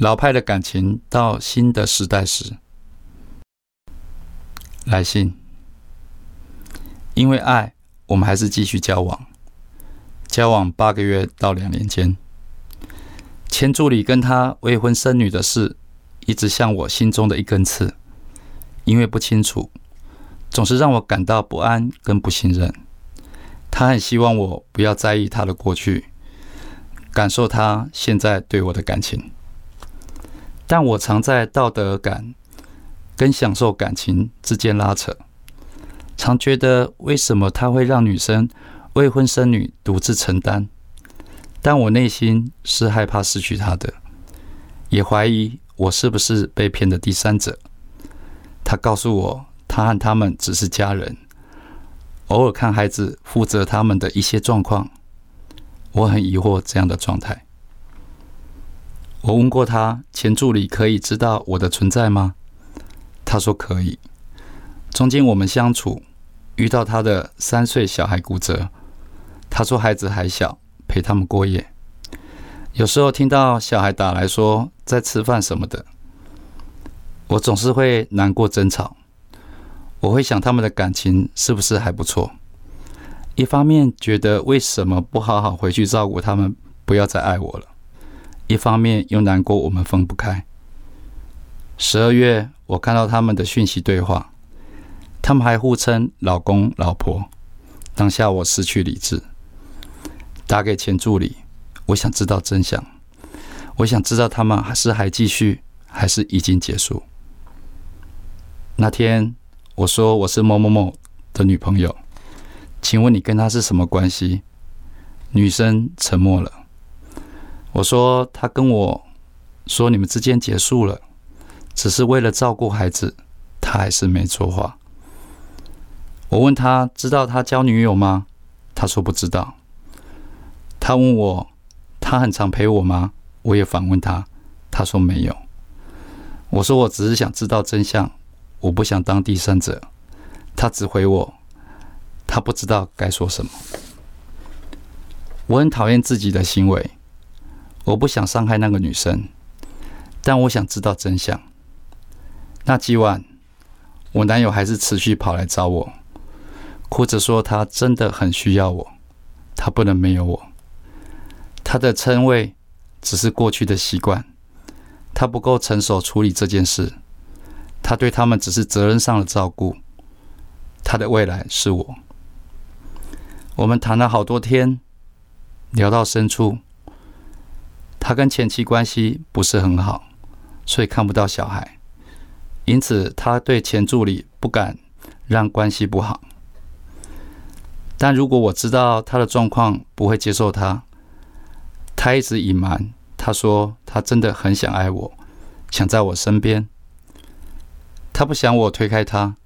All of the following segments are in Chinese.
老派的感情到新的时代时，来信。因为爱，我们还是继续交往。交往八个月到两年间，前助理跟他未婚生女的事，一直像我心中的一根刺。因为不清楚，总是让我感到不安跟不信任。他很希望我不要在意他的过去，感受他现在对我的感情。但我常在道德感跟享受感情之间拉扯，常觉得为什么他会让女生未婚生女独自承担？但我内心是害怕失去他的，也怀疑我是不是被骗的第三者。他告诉我，他和他们只是家人，偶尔看孩子，负责他们的一些状况。我很疑惑这样的状态。我问过他，前助理可以知道我的存在吗？他说可以。中间我们相处，遇到他的三岁小孩骨折，他说孩子还小，陪他们过夜。有时候听到小孩打来说在吃饭什么的，我总是会难过争吵。我会想他们的感情是不是还不错？一方面觉得为什么不好好回去照顾他们，不要再爱我了。一方面又难过，我们分不开。十二月，我看到他们的讯息对话，他们还互称老公老婆。当下我失去理智，打给前助理，我想知道真相，我想知道他们还是还继续，还是已经结束。那天我说我是某某某的女朋友，请问你跟他是什么关系？女生沉默了。我说他跟我说你们之间结束了，只是为了照顾孩子，他还是没说话。我问他知道他交女友吗？他说不知道。他问我他很常陪我吗？我也反问他，他说没有。我说我只是想知道真相，我不想当第三者。他只回我，他不知道该说什么。我很讨厌自己的行为。我不想伤害那个女生，但我想知道真相。那几晚，我男友还是持续跑来找我，哭着说他真的很需要我，他不能没有我。他的称谓只是过去的习惯，他不够成熟处理这件事。他对他们只是责任上的照顾，他的未来是我。我们谈了好多天，聊到深处。他跟前妻关系不是很好，所以看不到小孩，因此他对前助理不敢让关系不好。但如果我知道他的状况，不会接受他。他一直隐瞒，他说他真的很想爱我，想在我身边。他不想我推开他，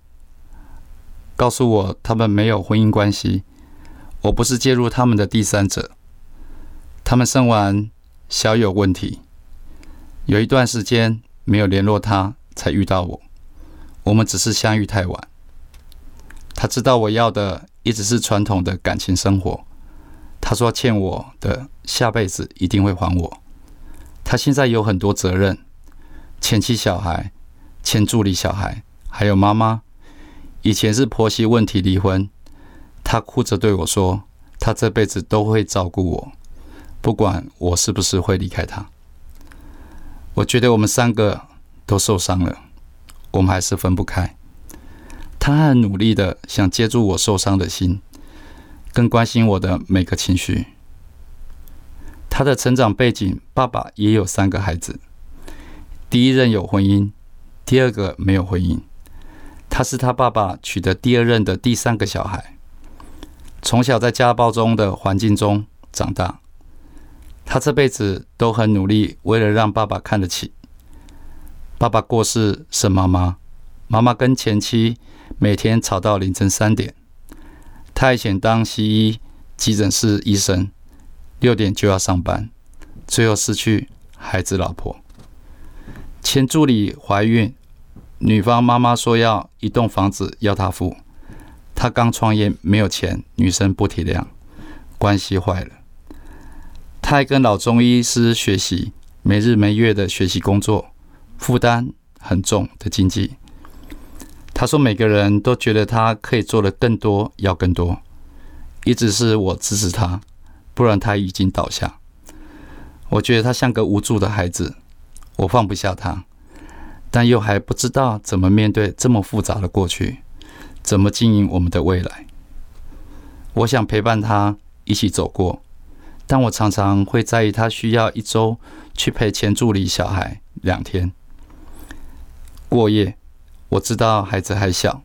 告诉我他们没有婚姻关系，我不是介入他们的第三者。他们生完。小有问题，有一段时间没有联络他，才遇到我。我们只是相遇太晚。他知道我要的一直是传统的感情生活。他说欠我的，下辈子一定会还我。他现在有很多责任，前妻小孩，前助理小孩，还有妈妈。以前是婆媳问题离婚，他哭着对我说，他这辈子都会照顾我。不管我是不是会离开他，我觉得我们三个都受伤了，我们还是分不开。他很努力的想接住我受伤的心，更关心我的每个情绪。他的成长背景，爸爸也有三个孩子，第一任有婚姻，第二个没有婚姻。他是他爸爸娶的第二任的第三个小孩，从小在家暴中的环境中长大。他这辈子都很努力，为了让爸爸看得起。爸爸过世是妈妈，妈妈跟前妻每天吵到凌晨三点。他以前当西医、急诊室医生，六点就要上班，最后失去孩子、老婆。前助理怀孕，女方妈妈说要一栋房子要他付，他刚创业没有钱，女生不体谅，关系坏了。他还跟老中医师学习，没日没夜的学习工作，负担很重的经济。他说：“每个人都觉得他可以做的更多，要更多。一直是我支持他，不然他已经倒下。我觉得他像个无助的孩子，我放不下他，但又还不知道怎么面对这么复杂的过去，怎么经营我们的未来。我想陪伴他一起走过，但我常常会在意他需要一周去陪前助理小孩两天过夜。”我知道孩子还小，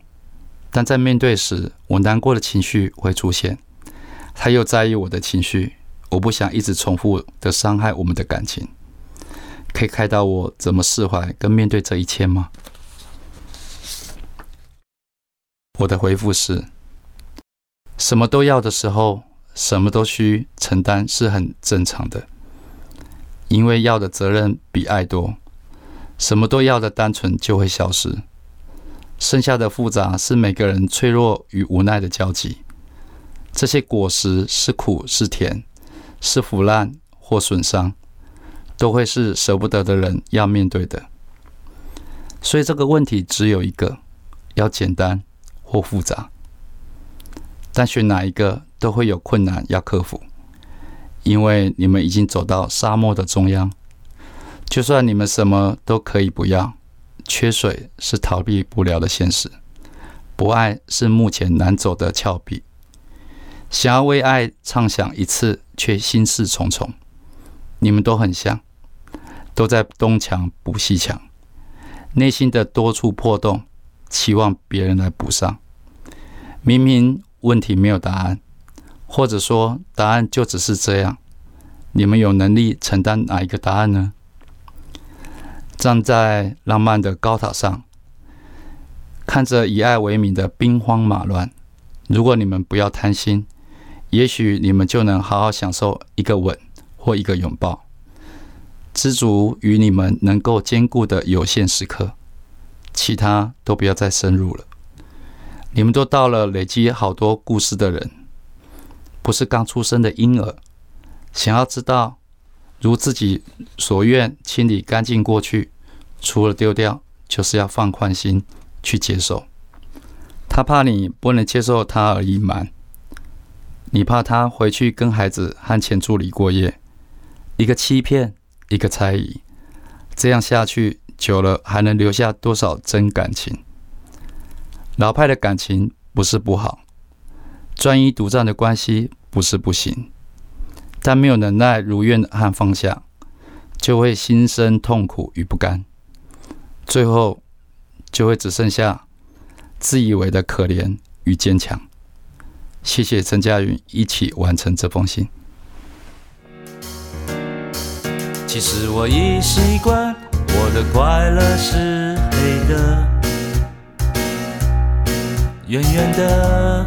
但在面对时，我难过的情绪会出现。他又在意我的情绪，我不想一直重复的伤害我们的感情。可以开导我怎么释怀跟面对这一切吗？我的回复是：什么都要的时候，什么都需承担是很正常的，因为要的责任比爱多。什么都要的单纯就会消失。剩下的复杂是每个人脆弱与无奈的交集。这些果实是苦是甜，是腐烂或损伤，都会是舍不得的人要面对的。所以这个问题只有一个：要简单或复杂。但选哪一个都会有困难要克服，因为你们已经走到沙漠的中央。就算你们什么都可以不要。缺水是逃避不了的现实，不爱是目前难走的峭壁。想要为爱畅想一次，却心事重重。你们都很像，都在东墙补西墙，内心的多处破洞，期望别人来补上。明明问题没有答案，或者说答案就只是这样，你们有能力承担哪一个答案呢？站在浪漫的高塔上，看着以爱为名的兵荒马乱。如果你们不要贪心，也许你们就能好好享受一个吻或一个拥抱，知足于你们能够兼顾的有限时刻，其他都不要再深入了。你们都到了累积好多故事的人，不是刚出生的婴儿，想要知道。如自己所愿，清理干净过去，除了丢掉，就是要放宽心去接受。他怕你不能接受他而隐瞒，你怕他回去跟孩子和前助理过夜，一个欺骗，一个猜疑，这样下去久了，还能留下多少真感情？老派的感情不是不好，专一独占的关系不是不行。但没有能耐如愿和放下，就会心生痛苦与不甘，最后就会只剩下自以为的可怜与坚强。谢谢陈佳云一起完成这封信。其实我已习惯，我的快乐是黑的，圆圆的，